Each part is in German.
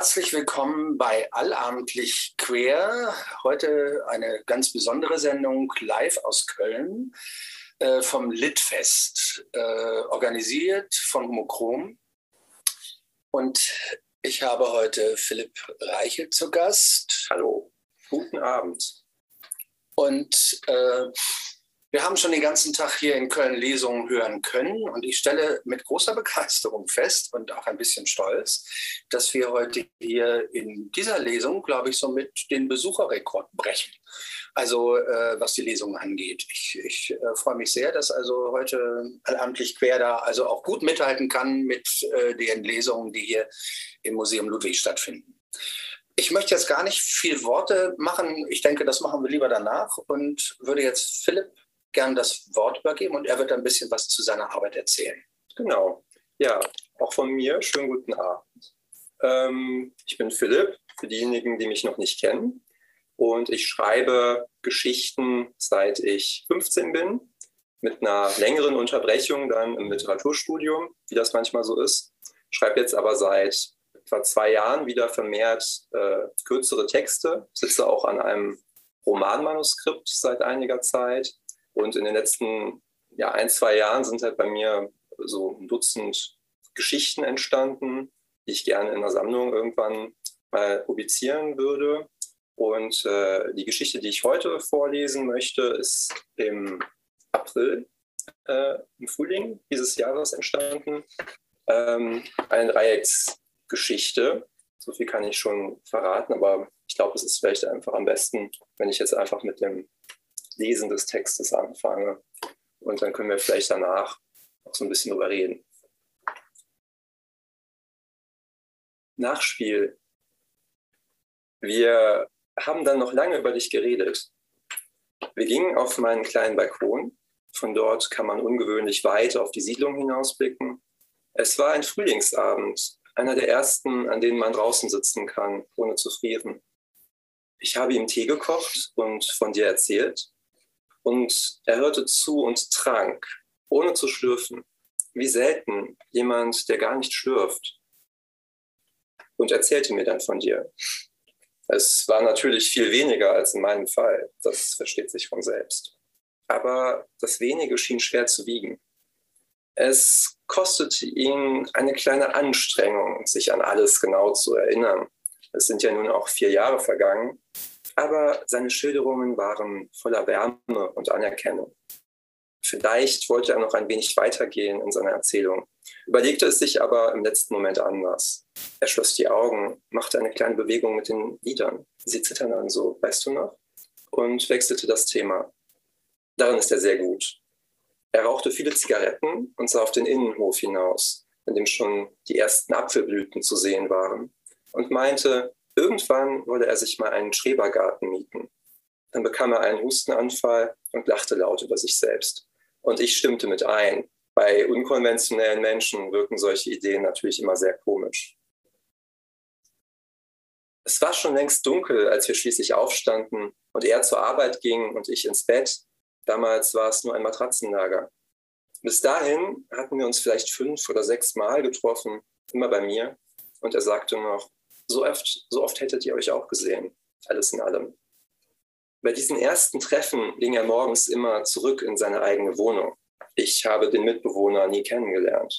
Herzlich willkommen bei Allabendlich Queer. Heute eine ganz besondere Sendung live aus Köln äh, vom Litfest, äh, organisiert von Homochrom. Und ich habe heute Philipp Reichel zu Gast. Hallo, guten Abend. Und äh, wir haben schon den ganzen Tag hier in Köln Lesungen hören können und ich stelle mit großer Begeisterung fest und auch ein bisschen stolz, dass wir heute hier in dieser Lesung, glaube ich, so mit den Besucherrekord brechen. Also äh, was die Lesung angeht. Ich, ich äh, freue mich sehr, dass also heute allamtlich quer da also auch gut mithalten kann mit äh, den Lesungen, die hier im Museum Ludwig stattfinden. Ich möchte jetzt gar nicht viel Worte machen. Ich denke, das machen wir lieber danach und würde jetzt Philipp gern das Wort übergeben und er wird ein bisschen was zu seiner Arbeit erzählen. Genau. Ja, auch von mir schönen guten Abend. Ähm, ich bin Philipp, für diejenigen, die mich noch nicht kennen. Und ich schreibe Geschichten, seit ich 15 bin, mit einer längeren Unterbrechung dann im Literaturstudium, wie das manchmal so ist. Schreibe jetzt aber seit etwa zwei Jahren wieder vermehrt äh, kürzere Texte, sitze auch an einem Romanmanuskript seit einiger Zeit und in den letzten ja, ein, zwei Jahren sind halt bei mir so ein Dutzend Geschichten entstanden, die ich gerne in einer Sammlung irgendwann mal publizieren würde. Und äh, die Geschichte, die ich heute vorlesen möchte, ist im April, äh, im Frühling dieses Jahres entstanden. Ähm, eine Dreiecksgeschichte. So viel kann ich schon verraten, aber ich glaube, es ist vielleicht einfach am besten, wenn ich jetzt einfach mit dem Lesen des Textes anfange. Und dann können wir vielleicht danach auch so ein bisschen drüber reden. Nachspiel. Wir haben dann noch lange über dich geredet. Wir gingen auf meinen kleinen Balkon. Von dort kann man ungewöhnlich weit auf die Siedlung hinausblicken. Es war ein Frühlingsabend, einer der ersten, an denen man draußen sitzen kann, ohne zu frieren. Ich habe ihm Tee gekocht und von dir erzählt. Und er hörte zu und trank, ohne zu schlürfen. Wie selten jemand, der gar nicht schlürft. Und erzählte mir dann von dir. Es war natürlich viel weniger als in meinem Fall, das versteht sich von selbst. Aber das wenige schien schwer zu wiegen. Es kostete ihn eine kleine Anstrengung, sich an alles genau zu erinnern. Es sind ja nun auch vier Jahre vergangen aber seine Schilderungen waren voller Wärme und Anerkennung. Vielleicht wollte er noch ein wenig weitergehen in seiner Erzählung, überlegte es sich aber im letzten Moment anders. Er schloss die Augen, machte eine kleine Bewegung mit den Lidern. Sie zittern dann so, weißt du noch? Und wechselte das Thema. Darin ist er sehr gut. Er rauchte viele Zigaretten und sah auf den Innenhof hinaus, in dem schon die ersten Apfelblüten zu sehen waren, und meinte, Irgendwann wollte er sich mal einen Schrebergarten mieten. Dann bekam er einen Hustenanfall und lachte laut über sich selbst. Und ich stimmte mit ein. Bei unkonventionellen Menschen wirken solche Ideen natürlich immer sehr komisch. Es war schon längst dunkel, als wir schließlich aufstanden und er zur Arbeit ging und ich ins Bett. Damals war es nur ein Matratzenlager. Bis dahin hatten wir uns vielleicht fünf oder sechs Mal getroffen, immer bei mir. Und er sagte noch, so oft, so oft hättet ihr euch auch gesehen, alles in allem. Bei diesen ersten Treffen ging er morgens immer zurück in seine eigene Wohnung. Ich habe den Mitbewohner nie kennengelernt.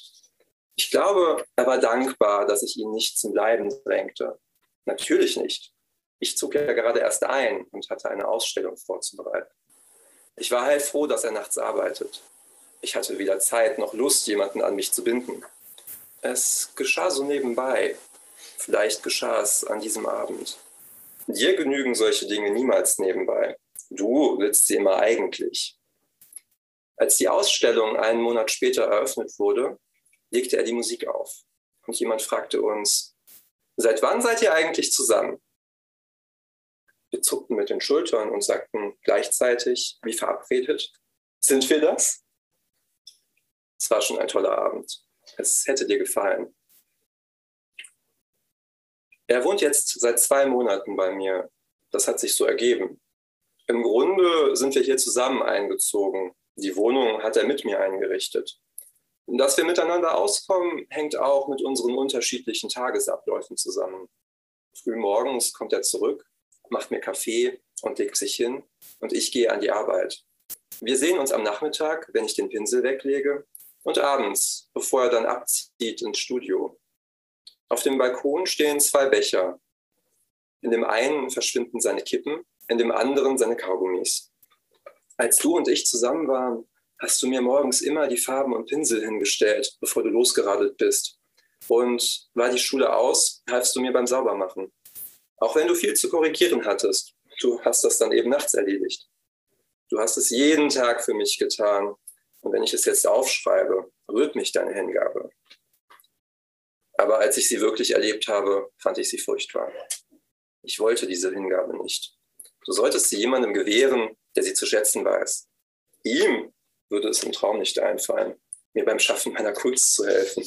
Ich glaube, er war dankbar, dass ich ihn nicht zum Bleiben drängte. Natürlich nicht. Ich zog ja gerade erst ein und hatte eine Ausstellung vorzubereiten. Ich war heilfroh, dass er nachts arbeitet. Ich hatte weder Zeit noch Lust, jemanden an mich zu binden. Es geschah so nebenbei, Vielleicht geschah es an diesem Abend. Dir genügen solche Dinge niemals nebenbei. Du willst sie immer eigentlich. Als die Ausstellung einen Monat später eröffnet wurde, legte er die Musik auf. Und jemand fragte uns, seit wann seid ihr eigentlich zusammen? Wir zuckten mit den Schultern und sagten gleichzeitig, wie verabredet, sind wir das? Es war schon ein toller Abend. Es hätte dir gefallen. Er wohnt jetzt seit zwei Monaten bei mir. Das hat sich so ergeben. Im Grunde sind wir hier zusammen eingezogen. Die Wohnung hat er mit mir eingerichtet. Dass wir miteinander auskommen, hängt auch mit unseren unterschiedlichen Tagesabläufen zusammen. Früh morgens kommt er zurück, macht mir Kaffee und legt sich hin und ich gehe an die Arbeit. Wir sehen uns am Nachmittag, wenn ich den Pinsel weglege, und abends, bevor er dann abzieht ins Studio. Auf dem Balkon stehen zwei Becher. In dem einen verschwinden seine Kippen, in dem anderen seine Kaugummis. Als du und ich zusammen waren, hast du mir morgens immer die Farben und Pinsel hingestellt, bevor du losgeradelt bist. Und war die Schule aus, halfst du mir beim Saubermachen. Auch wenn du viel zu korrigieren hattest, du hast das dann eben nachts erledigt. Du hast es jeden Tag für mich getan. Und wenn ich es jetzt aufschreibe, rührt mich deine Hingabe. Aber als ich sie wirklich erlebt habe, fand ich sie furchtbar. Ich wollte diese Hingabe nicht. Du solltest sie jemandem gewähren, der sie zu schätzen weiß. Ihm würde es im Traum nicht einfallen, mir beim Schaffen meiner Kunst zu helfen.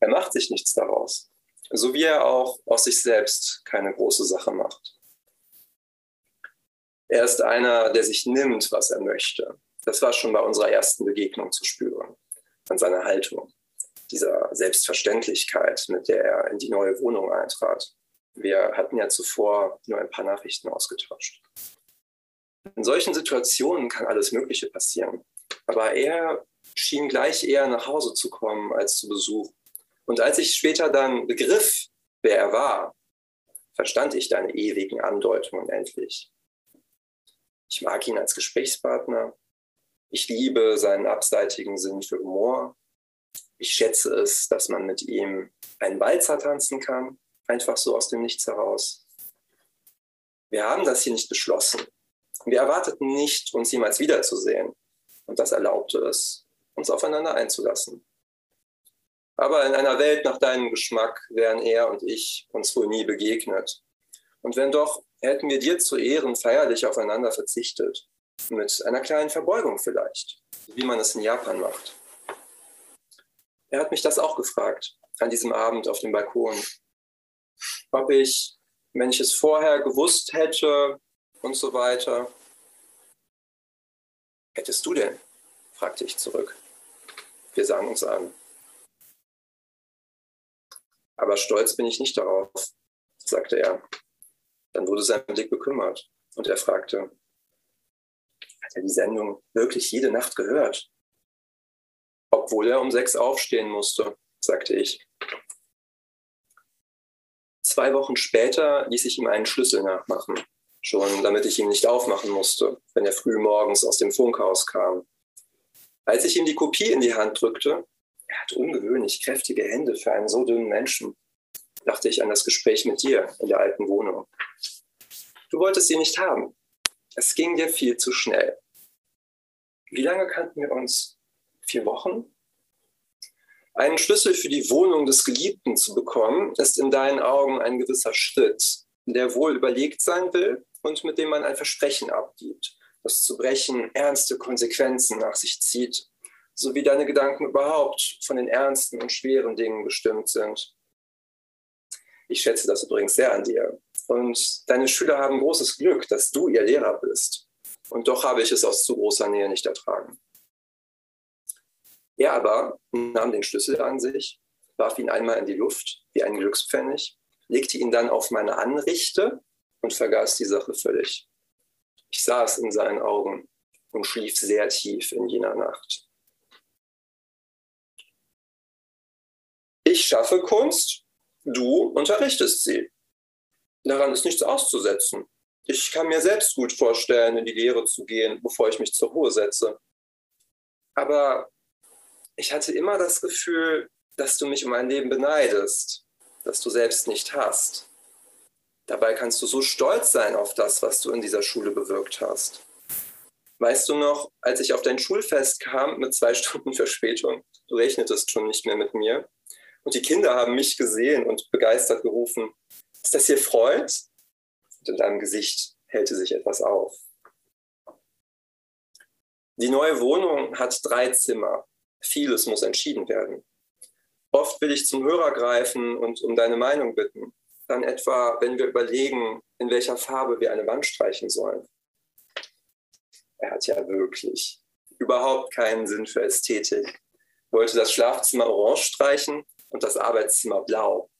Er macht sich nichts daraus, so wie er auch aus sich selbst keine große Sache macht. Er ist einer, der sich nimmt, was er möchte. Das war schon bei unserer ersten Begegnung zu spüren, an seiner Haltung, dieser Selbstverständlichkeit, mit der er in die neue Wohnung eintrat. Wir hatten ja zuvor nur ein paar Nachrichten ausgetauscht. In solchen Situationen kann alles Mögliche passieren. Aber er schien gleich eher nach Hause zu kommen als zu Besuch. Und als ich später dann begriff, wer er war, verstand ich deine ewigen Andeutungen endlich. Ich mag ihn als Gesprächspartner. Ich liebe seinen abseitigen Sinn für Humor. Ich schätze es, dass man mit ihm einen Walzer tanzen kann, einfach so aus dem Nichts heraus. Wir haben das hier nicht beschlossen. Wir erwarteten nicht, uns jemals wiederzusehen. Und das erlaubte es, uns aufeinander einzulassen. Aber in einer Welt nach deinem Geschmack wären er und ich uns wohl nie begegnet. Und wenn doch, hätten wir dir zu Ehren feierlich aufeinander verzichtet. Mit einer kleinen Verbeugung vielleicht, wie man es in Japan macht. Er hat mich das auch gefragt, an diesem Abend auf dem Balkon. Ob ich, wenn ich es vorher gewusst hätte und so weiter. Hättest du denn? fragte ich zurück. Wir sahen uns an. Aber stolz bin ich nicht darauf, sagte er. Dann wurde sein Blick bekümmert und er fragte, hat er die Sendung wirklich jede Nacht gehört? Obwohl er um sechs aufstehen musste, sagte ich. Zwei Wochen später ließ ich ihm einen Schlüssel nachmachen, schon damit ich ihm nicht aufmachen musste, wenn er früh morgens aus dem Funkhaus kam. Als ich ihm die Kopie in die Hand drückte, er hat ungewöhnlich kräftige Hände für einen so dünnen Menschen, dachte ich an das Gespräch mit dir in der alten Wohnung. Du wolltest sie nicht haben. Es ging dir viel zu schnell. Wie lange kannten wir uns? Vier Wochen? Einen Schlüssel für die Wohnung des Geliebten zu bekommen, ist in deinen Augen ein gewisser Schritt, der wohl überlegt sein will und mit dem man ein Versprechen abgibt, das zu brechen ernste Konsequenzen nach sich zieht, so wie deine Gedanken überhaupt von den ernsten und schweren Dingen bestimmt sind. Ich schätze das übrigens sehr an dir. Und deine Schüler haben großes Glück, dass du ihr Lehrer bist. Und doch habe ich es aus zu großer Nähe nicht ertragen. Er aber nahm den Schlüssel an sich, warf ihn einmal in die Luft wie ein Glückspfennig, legte ihn dann auf meine Anrichte und vergaß die Sache völlig. Ich es in seinen Augen und schlief sehr tief in jener Nacht. Ich schaffe Kunst, du unterrichtest sie. Daran ist nichts auszusetzen. Ich kann mir selbst gut vorstellen, in die Lehre zu gehen, bevor ich mich zur Ruhe setze. Aber ich hatte immer das Gefühl, dass du mich um mein Leben beneidest, dass du selbst nicht hast. Dabei kannst du so stolz sein auf das, was du in dieser Schule bewirkt hast. Weißt du noch, als ich auf dein Schulfest kam mit zwei Stunden Verspätung, du rechnetest schon nicht mehr mit mir, und die Kinder haben mich gesehen und begeistert gerufen, ist das hier Freud? Und in deinem Gesicht hellte sich etwas auf. Die neue Wohnung hat drei Zimmer. Vieles muss entschieden werden. Oft will ich zum Hörer greifen und um deine Meinung bitten. Dann etwa, wenn wir überlegen, in welcher Farbe wir eine Wand streichen sollen. Er hat ja wirklich überhaupt keinen Sinn für Ästhetik. Wollte das Schlafzimmer orange streichen und das Arbeitszimmer blau.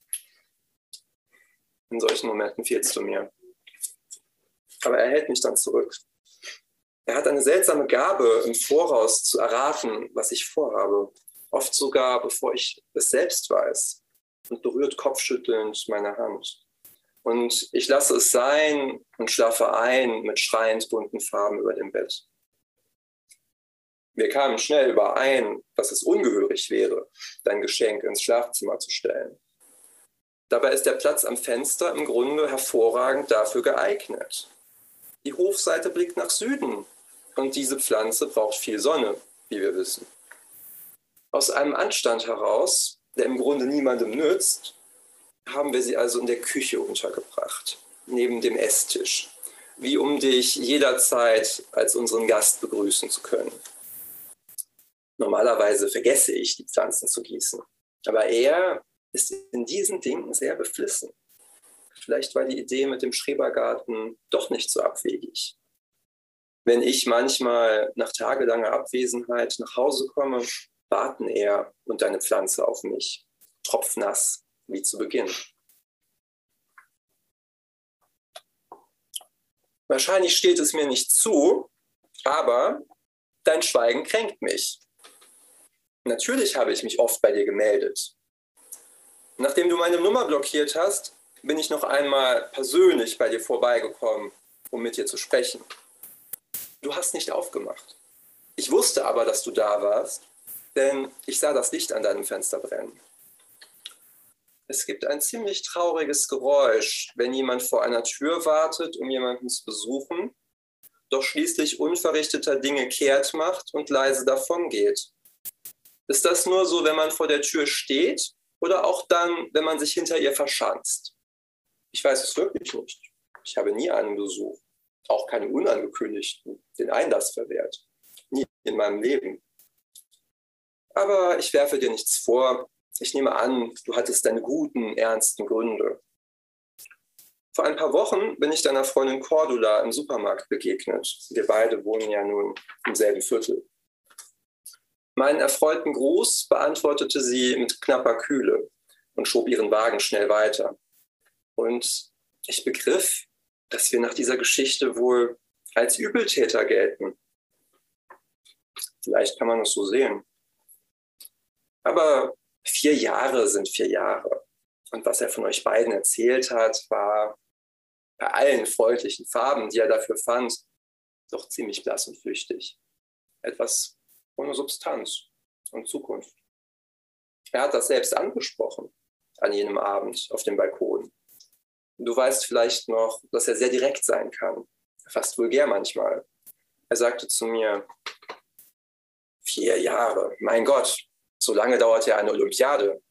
In solchen Momenten fehlst du mir. Aber er hält mich dann zurück. Er hat eine seltsame Gabe, im Voraus zu erraten, was ich vorhabe. Oft sogar, bevor ich es selbst weiß. Und berührt kopfschüttelnd meine Hand. Und ich lasse es sein und schlafe ein mit schreiend bunten Farben über dem Bett. Wir kamen schnell überein, dass es ungehörig wäre, dein Geschenk ins Schlafzimmer zu stellen. Dabei ist der Platz am Fenster im Grunde hervorragend dafür geeignet. Die Hofseite blickt nach Süden und diese Pflanze braucht viel Sonne, wie wir wissen. Aus einem Anstand heraus, der im Grunde niemandem nützt, haben wir sie also in der Küche untergebracht, neben dem Esstisch, wie um dich jederzeit als unseren Gast begrüßen zu können. Normalerweise vergesse ich, die Pflanzen zu gießen, aber er ist in diesen Dingen sehr beflissen. Vielleicht war die Idee mit dem Schrebergarten doch nicht so abwegig. Wenn ich manchmal nach tagelanger Abwesenheit nach Hause komme, warten er und deine Pflanze auf mich, tropfnass wie zu Beginn. Wahrscheinlich steht es mir nicht zu, aber dein Schweigen kränkt mich. Natürlich habe ich mich oft bei dir gemeldet. Nachdem du meine Nummer blockiert hast, bin ich noch einmal persönlich bei dir vorbeigekommen, um mit dir zu sprechen. Du hast nicht aufgemacht. Ich wusste aber, dass du da warst, denn ich sah das Licht an deinem Fenster brennen. Es gibt ein ziemlich trauriges Geräusch, wenn jemand vor einer Tür wartet, um jemanden zu besuchen, doch schließlich unverrichteter Dinge kehrt macht und leise davongeht. Ist das nur so, wenn man vor der Tür steht oder auch dann, wenn man sich hinter ihr verschanzt? Ich weiß es wirklich nicht. Ich habe nie einen Besuch, auch keinen unangekündigten, den Einlass verwehrt. Nie in meinem Leben. Aber ich werfe dir nichts vor. Ich nehme an, du hattest deine guten, ernsten Gründe. Vor ein paar Wochen bin ich deiner Freundin Cordula im Supermarkt begegnet. Wir beide wohnen ja nun im selben Viertel. Meinen erfreuten Gruß beantwortete sie mit knapper Kühle und schob ihren Wagen schnell weiter. Und ich begriff, dass wir nach dieser Geschichte wohl als Übeltäter gelten. Vielleicht kann man es so sehen. Aber vier Jahre sind vier Jahre. Und was er von euch beiden erzählt hat, war bei allen freundlichen Farben, die er dafür fand, doch ziemlich blass und flüchtig. Etwas ohne Substanz und Zukunft. Er hat das selbst angesprochen an jenem Abend auf dem Balkon. Du weißt vielleicht noch, dass er sehr direkt sein kann, fast vulgär manchmal. Er sagte zu mir, vier Jahre, mein Gott, so lange dauert ja eine Olympiade.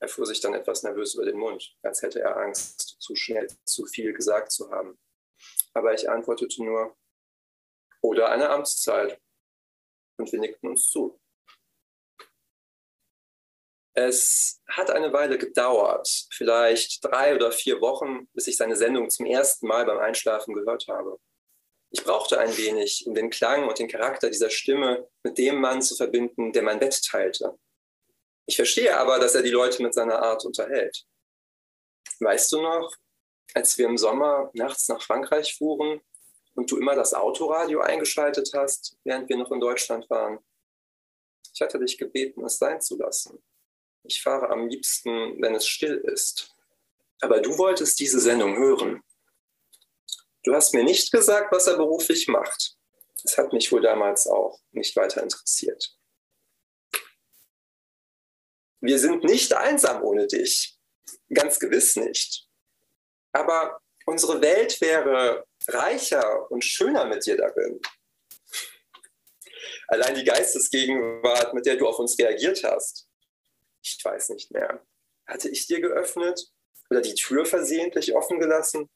Er fuhr sich dann etwas nervös über den Mund, als hätte er Angst, zu schnell zu viel gesagt zu haben. Aber ich antwortete nur, oder eine Amtszeit und wir nickten uns zu. Es hat eine Weile gedauert, vielleicht drei oder vier Wochen, bis ich seine Sendung zum ersten Mal beim Einschlafen gehört habe. Ich brauchte ein wenig, um den Klang und den Charakter dieser Stimme mit dem Mann zu verbinden, der mein Bett teilte. Ich verstehe aber, dass er die Leute mit seiner Art unterhält. Weißt du noch, als wir im Sommer nachts nach Frankreich fuhren und du immer das Autoradio eingeschaltet hast, während wir noch in Deutschland waren. Ich hatte dich gebeten, es sein zu lassen. Ich fahre am liebsten, wenn es still ist. Aber du wolltest diese Sendung hören. Du hast mir nicht gesagt, was er beruflich macht. Das hat mich wohl damals auch nicht weiter interessiert. Wir sind nicht einsam ohne dich. Ganz gewiss nicht. Aber unsere Welt wäre reicher und schöner mit dir darin. Allein die Geistesgegenwart, mit der du auf uns reagiert hast. Ich weiß nicht mehr. Hatte ich dir geöffnet oder die Tür versehentlich offen gelassen?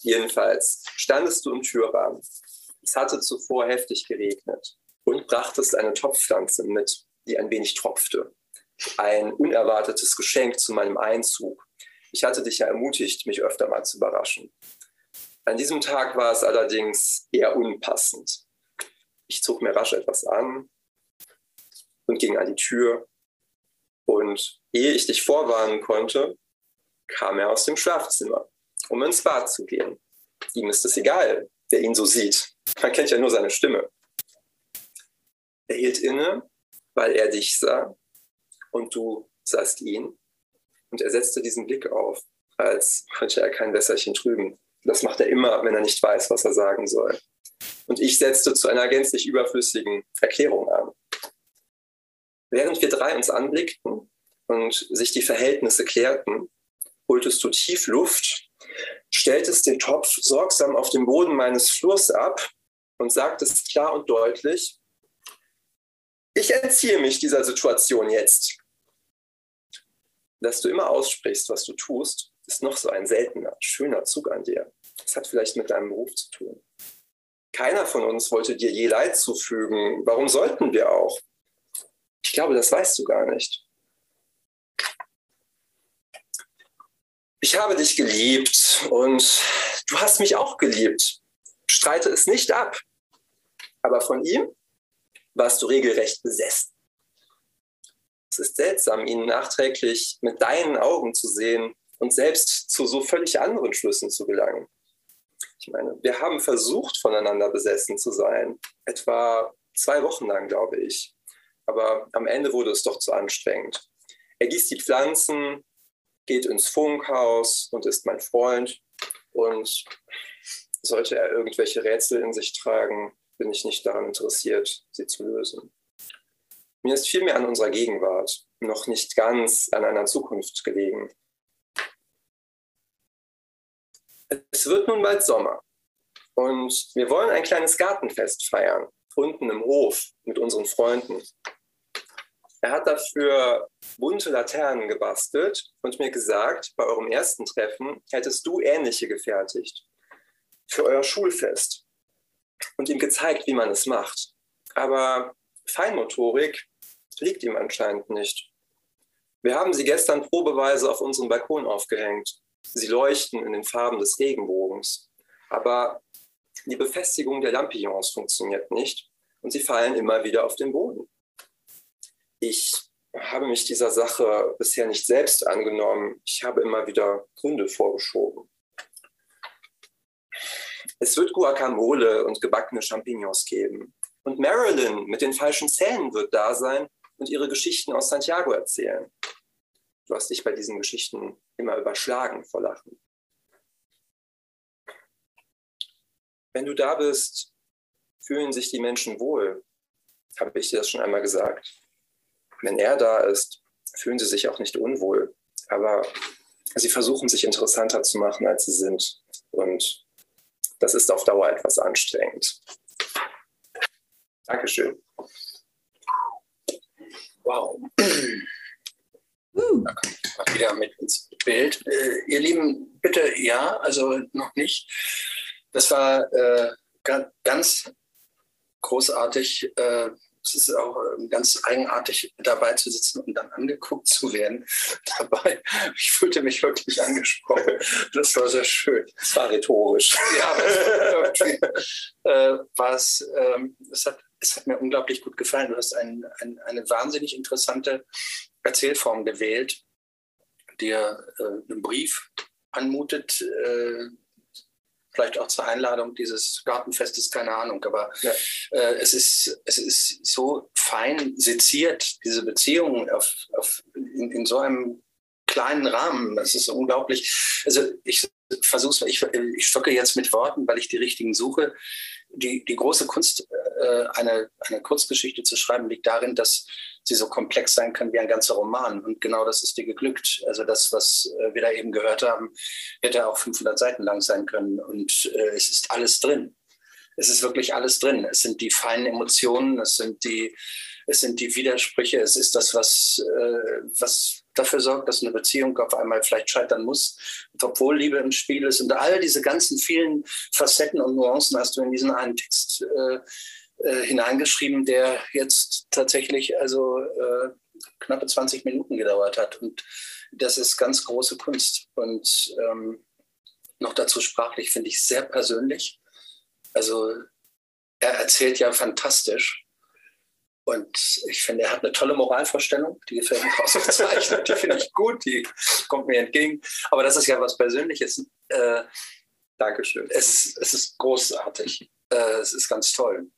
Jedenfalls standest du im Türrahmen. Es hatte zuvor heftig geregnet und brachtest eine Topfpflanze mit, die ein wenig tropfte. Ein unerwartetes Geschenk zu meinem Einzug. Ich hatte dich ja ermutigt, mich öfter mal zu überraschen. An diesem Tag war es allerdings eher unpassend. Ich zog mir rasch etwas an und ging an die Tür. Und ehe ich dich vorwarnen konnte, kam er aus dem Schlafzimmer, um ins Bad zu gehen. Ihm ist es egal, wer ihn so sieht. Man kennt ja nur seine Stimme. Er hielt inne, weil er dich sah und du sahst ihn. Und er setzte diesen Blick auf, als könnte er kein Wässerchen trüben. Das macht er immer, wenn er nicht weiß, was er sagen soll. Und ich setzte zu einer gänzlich überflüssigen Erklärung an. Während wir drei uns anblickten und sich die Verhältnisse klärten, holtest du tief Luft, stelltest den Topf sorgsam auf dem Boden meines Flurs ab und sagtest klar und deutlich, ich entziehe mich dieser Situation jetzt. Dass du immer aussprichst, was du tust, ist noch so ein seltener, schöner Zug an dir. Das hat vielleicht mit deinem Beruf zu tun. Keiner von uns wollte dir je Leid zufügen. Warum sollten wir auch? Ich glaube, das weißt du gar nicht. Ich habe dich geliebt und du hast mich auch geliebt. Streite es nicht ab. Aber von ihm warst du regelrecht besessen. Es ist seltsam, ihn nachträglich mit deinen Augen zu sehen und selbst zu so völlig anderen Schlüssen zu gelangen. Ich meine, wir haben versucht, voneinander besessen zu sein. Etwa zwei Wochen lang, glaube ich. Aber am Ende wurde es doch zu anstrengend. Er gießt die Pflanzen, geht ins Funkhaus und ist mein Freund. Und sollte er irgendwelche Rätsel in sich tragen, bin ich nicht daran interessiert, sie zu lösen. Mir ist vielmehr an unserer Gegenwart, noch nicht ganz an einer Zukunft gelegen. Es wird nun bald Sommer und wir wollen ein kleines Gartenfest feiern, unten im Hof mit unseren Freunden. Er hat dafür bunte Laternen gebastelt und mir gesagt, bei eurem ersten Treffen hättest du ähnliche gefertigt für euer Schulfest und ihm gezeigt, wie man es macht. Aber Feinmotorik liegt ihm anscheinend nicht. Wir haben sie gestern probeweise auf unserem Balkon aufgehängt. Sie leuchten in den Farben des Regenbogens. Aber die Befestigung der Lampions funktioniert nicht und sie fallen immer wieder auf den Boden. Ich habe mich dieser Sache bisher nicht selbst angenommen. Ich habe immer wieder Gründe vorgeschoben. Es wird Guacamole und gebackene Champignons geben. Und Marilyn mit den falschen Zähnen wird da sein und ihre Geschichten aus Santiago erzählen. Du hast dich bei diesen Geschichten immer überschlagen vor Lachen. Wenn du da bist, fühlen sich die Menschen wohl, habe ich dir das schon einmal gesagt. Wenn er da ist, fühlen sie sich auch nicht unwohl, aber sie versuchen sich interessanter zu machen, als sie sind. Und das ist auf Dauer etwas anstrengend. Dankeschön. Wow. Da kommt wieder mit ins Bild. Äh, ihr Lieben, bitte ja, also noch nicht. Das war äh, ganz großartig. Äh, es ist auch ähm, ganz eigenartig, dabei zu sitzen und dann angeguckt zu werden. Dabei, ich fühlte mich wirklich angesprochen. Das war sehr schön. Es war rhetorisch. Ja, irgendwie, äh, was, ähm, es, hat, es hat mir unglaublich gut gefallen. Du hast ein, ein, eine wahnsinnig interessante Erzählform gewählt, der äh, einen Brief anmutet, äh, vielleicht auch zur Einladung dieses Gartenfestes, keine Ahnung. Aber ja. äh, es, ist, es ist so fein seziert, diese Beziehung auf, auf, in, in so einem kleinen Rahmen. Das ist unglaublich. Also ich versuche ich, ich stocke jetzt mit Worten, weil ich die richtigen suche. Die, die große Kunst, äh, eine, eine Kurzgeschichte zu schreiben, liegt darin, dass sie so komplex sein können wie ein ganzer Roman. Und genau das ist dir geglückt. Also das, was äh, wir da eben gehört haben, hätte auch 500 Seiten lang sein können. Und äh, es ist alles drin. Es ist wirklich alles drin. Es sind die feinen Emotionen, es sind die, es sind die Widersprüche, es ist das, was, äh, was dafür sorgt, dass eine Beziehung auf einmal vielleicht scheitern muss, obwohl Liebe im Spiel ist. Und all diese ganzen vielen Facetten und Nuancen hast du in diesen einen Text äh, äh, hineingeschrieben, der jetzt tatsächlich also äh, knappe 20 Minuten gedauert hat. Und das ist ganz große Kunst. Und ähm, noch dazu sprachlich finde ich sehr persönlich. Also er erzählt ja fantastisch. Und ich finde, er hat eine tolle Moralvorstellung, die gefällt mir ausgezeichnet, die finde ich gut, die kommt mir entgegen. Aber das ist ja was Persönliches. Äh, Dankeschön. Es, es ist großartig. Äh, es ist ganz toll.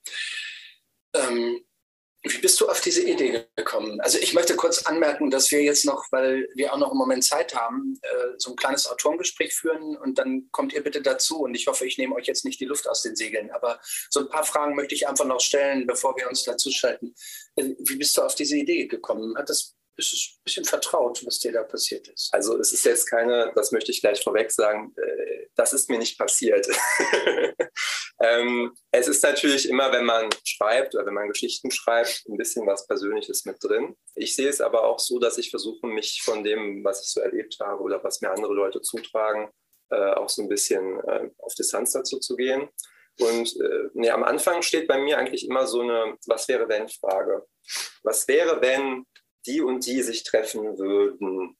Ähm, wie bist du auf diese Idee gekommen? Also ich möchte kurz anmerken, dass wir jetzt noch, weil wir auch noch einen Moment Zeit haben, äh, so ein kleines Autorengespräch führen und dann kommt ihr bitte dazu und ich hoffe, ich nehme euch jetzt nicht die Luft aus den Segeln, aber so ein paar Fragen möchte ich einfach noch stellen, bevor wir uns dazu schalten. Äh, wie bist du auf diese Idee gekommen? Hat das ist es ein bisschen vertraut, was dir da passiert ist. Also es ist jetzt keine, das möchte ich gleich vorweg sagen, äh, das ist mir nicht passiert. ähm, es ist natürlich immer, wenn man schreibt oder wenn man Geschichten schreibt, ein bisschen was Persönliches mit drin. Ich sehe es aber auch so, dass ich versuche, mich von dem, was ich so erlebt habe oder was mir andere Leute zutragen, äh, auch so ein bisschen äh, auf Distanz dazu zu gehen. Und äh, nee, am Anfang steht bei mir eigentlich immer so eine Was wäre wenn Frage. Was wäre, wenn die und die sich treffen würden.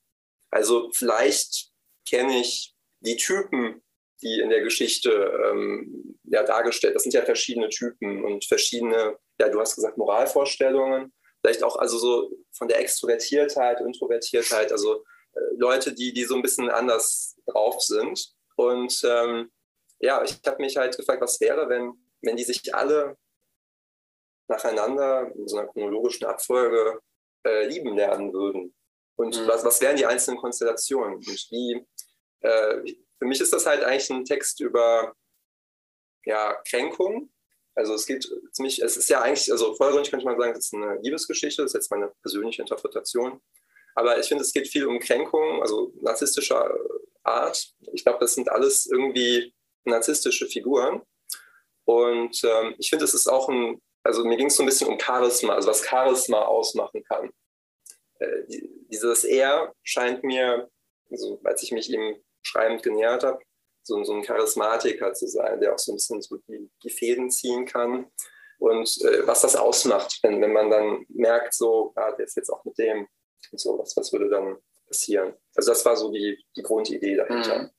Also vielleicht kenne ich die Typen, die in der Geschichte ähm, ja, dargestellt, das sind ja verschiedene Typen und verschiedene, ja, du hast gesagt, Moralvorstellungen, vielleicht auch also so von der Extrovertiertheit, Introvertiertheit, also äh, Leute, die, die so ein bisschen anders drauf sind. Und ähm, ja, ich habe mich halt gefragt, was wäre, wenn, wenn die sich alle nacheinander in so einer chronologischen Abfolge äh, lieben lernen würden. Und mhm. was, was wären die einzelnen Konstellationen? Und wie, äh, für mich ist das halt eigentlich ein Text über ja, Kränkung. Also es geht ziemlich, es ist ja eigentlich, also vordergründig könnte man sagen, es ist eine Liebesgeschichte, das ist jetzt meine persönliche Interpretation. Aber ich finde, es geht viel um Kränkung, also narzisstischer Art. Ich glaube, das sind alles irgendwie narzisstische Figuren. Und ähm, ich finde, es ist auch ein also mir ging es so ein bisschen um Charisma, also was Charisma ausmachen kann. Äh, dieses Er scheint mir, also als ich mich ihm schreibend genähert habe, so, so, ein Charismatiker zu sein, der auch so ein bisschen so die, die Fäden ziehen kann. Und äh, was das ausmacht, wenn, wenn man dann merkt, so, ah, der ist jetzt auch mit dem und so, was, was würde dann passieren? Also das war so die, die Grundidee dahinter. Mhm.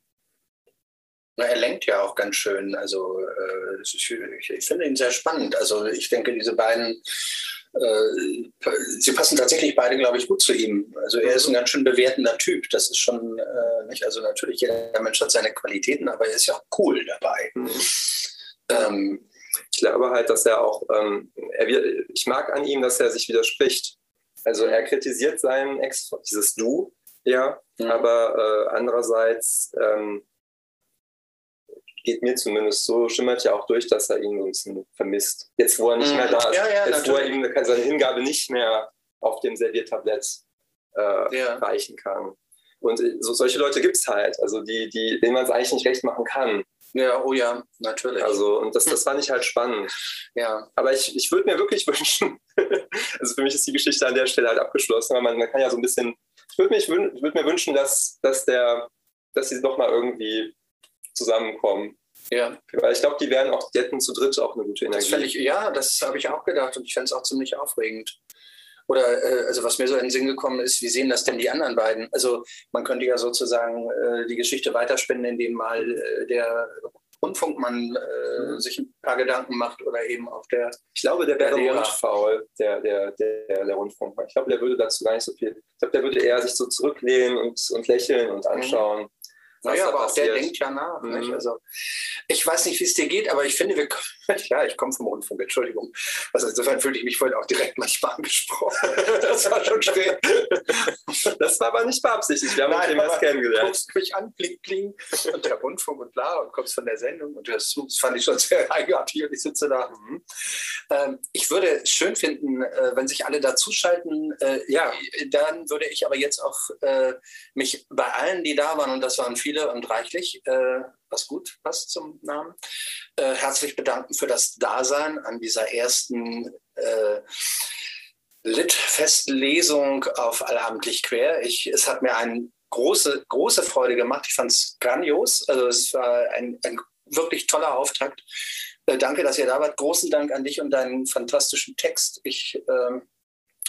Na, er lenkt ja auch ganz schön. Also äh, ich, ich, finde ihn sehr spannend. Also ich denke, diese beiden, äh, sie passen tatsächlich beide, glaube ich, gut zu ihm. Also er ist ein ganz schön bewertender Typ. Das ist schon äh, nicht. Also natürlich jeder Mensch hat seine Qualitäten, aber er ist ja auch cool dabei. Mhm. Ähm, ich glaube halt, dass er auch, ähm, er, ich mag an ihm, dass er sich widerspricht. Also er kritisiert seinen Ex, dieses Du, ja, mhm. aber äh, andererseits ähm, geht mir zumindest so, schimmert ja auch durch, dass er ihn so ein bisschen vermisst. Jetzt, wo er nicht mehr mhm. da ist, ja, ja, jetzt, wo er ihm seine Hingabe nicht mehr auf dem Serviertablett äh, ja. reichen kann. Und äh, so, solche Leute gibt es halt, also die, die, denen man es eigentlich nicht recht machen kann. Ja, oh ja, natürlich. Also, und das, das fand ich halt spannend. Ja. Aber ich, ich würde mir wirklich wünschen, also für mich ist die Geschichte an der Stelle halt abgeschlossen, aber man, man kann ja so ein bisschen, ich würde würd mir wünschen, dass, dass der, dass sie nochmal irgendwie zusammenkommen. Ja. Weil ich glaube, die werden auch, die hätten zu dritt auch eine gute Energie. Das ich, ja, das habe ich auch gedacht und ich fände es auch ziemlich aufregend. Oder äh, also was mir so in den Sinn gekommen ist, wie sehen das denn die anderen beiden? Also man könnte ja sozusagen äh, die Geschichte weiterspinnen, indem mal äh, der Rundfunkmann mhm. sich ein paar Gedanken macht oder eben auf der. Ich glaube, der wäre rundfaul, der, der, der, der Rundfunkmann. Ich glaube, der würde dazu gar nicht so viel. Ich glaube, der würde eher sich so zurücklehnen und, und lächeln und mhm. anschauen. Mhm. Naja, aber auch der denkt ja nach. Mhm. Also, ich weiß nicht, wie es dir geht, aber ich finde, wir ja, ich komme vom Rundfunk, Entschuldigung. Also insofern fühlte ich mich vorhin auch direkt manchmal angesprochen. das war schon schwer. Das war aber nicht beabsichtigt. Wir haben uns jemals kennengelernt. Du guckst mich an, kling, kling, und der Rundfunk und bla, und kommst von der Sendung und zu. Das fand ich schon sehr eigenartig und ich sitze da. Mhm. Ähm, ich würde es schön finden, äh, wenn sich alle dazuschalten. Äh, ja, dann würde ich aber jetzt auch äh, mich bei allen, die da waren, und das waren viele, viele und reichlich, äh, was gut passt zum Namen, äh, herzlich bedanken für das Dasein an dieser ersten äh, Lit-Festlesung auf Allabendlich Quer. Ich, es hat mir eine große, große Freude gemacht. Ich fand es grandios. Also es war ein, ein wirklich toller Auftakt. Äh, danke, dass ihr da wart. Großen Dank an dich und deinen fantastischen Text. Ich äh,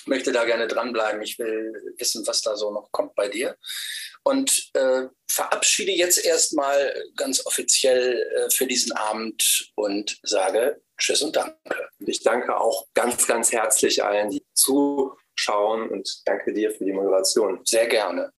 möchte da gerne dranbleiben. Ich will wissen, was da so noch kommt bei dir. Und äh, verabschiede jetzt erstmal ganz offiziell äh, für diesen Abend und sage Tschüss und Danke. Und ich danke auch ganz, ganz herzlich allen, die zuschauen und danke dir für die Moderation. Sehr gerne.